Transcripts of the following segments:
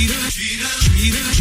Cheetah, cheetah, cheetah.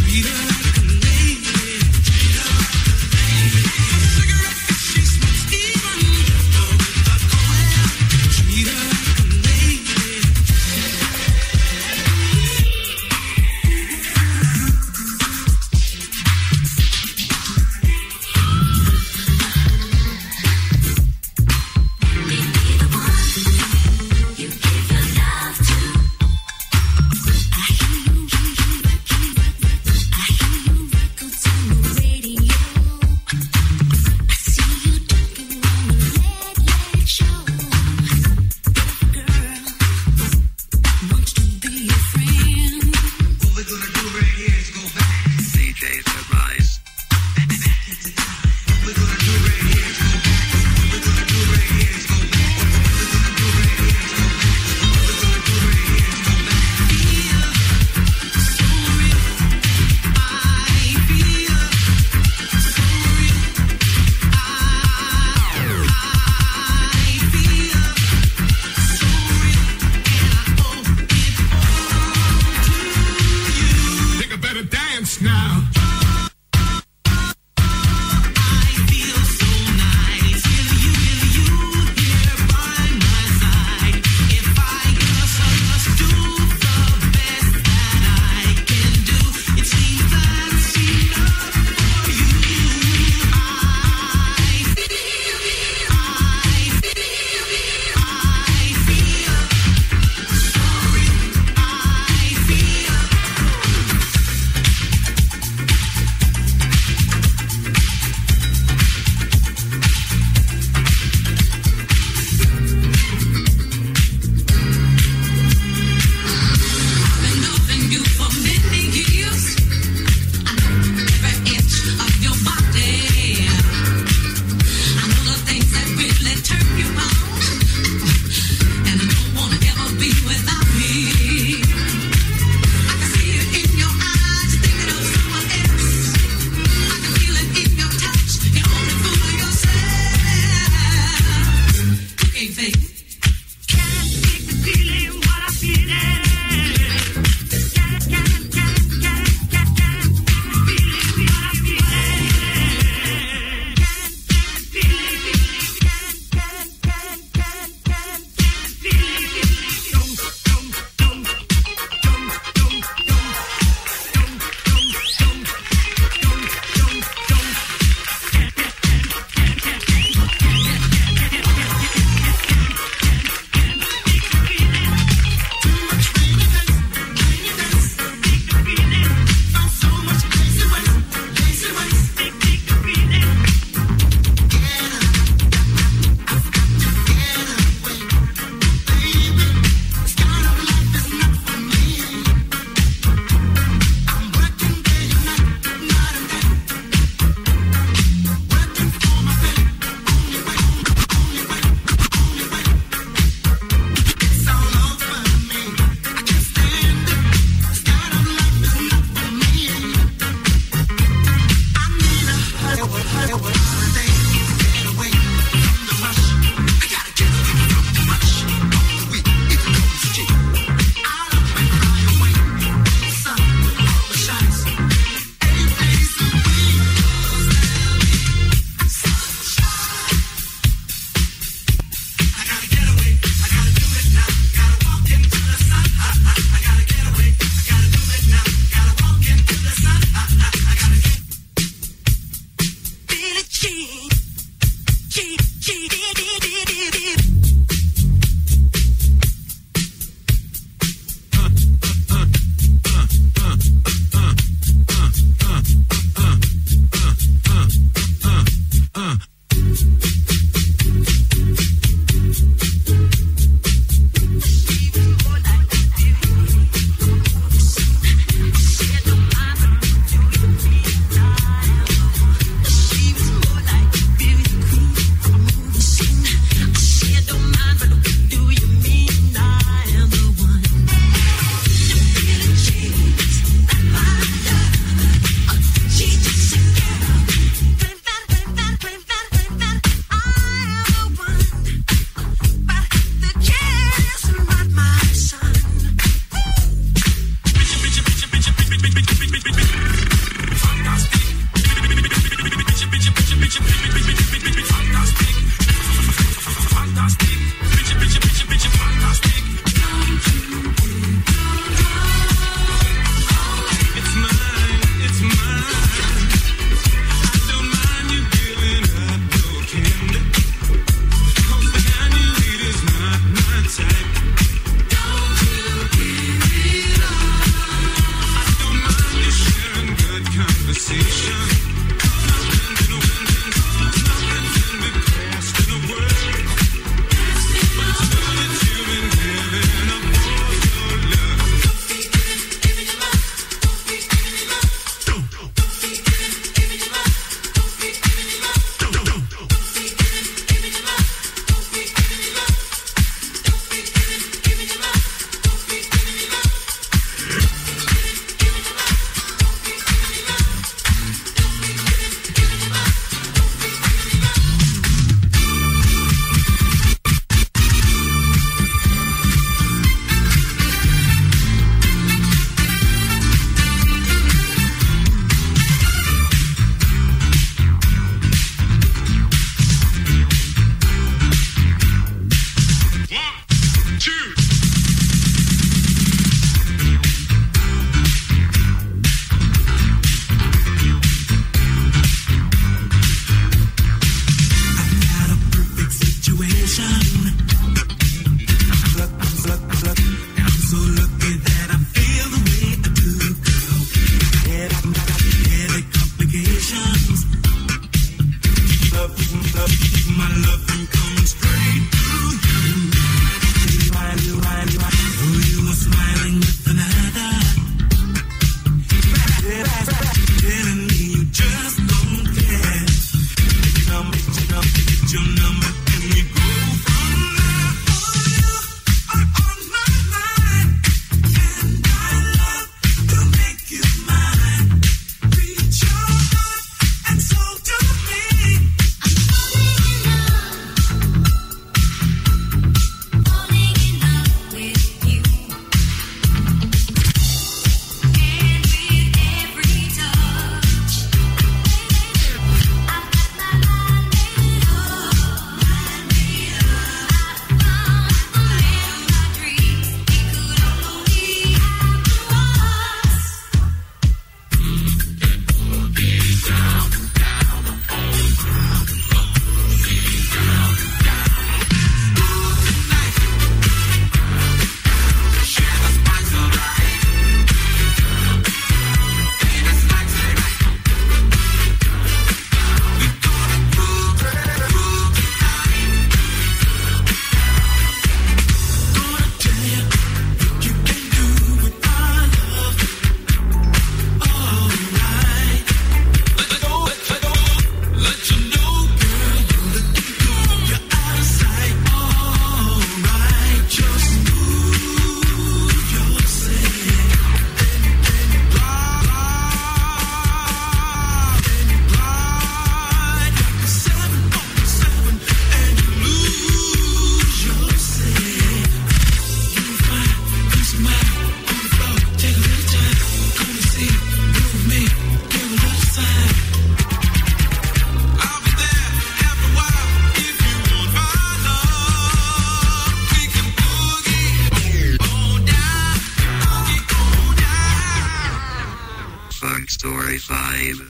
5.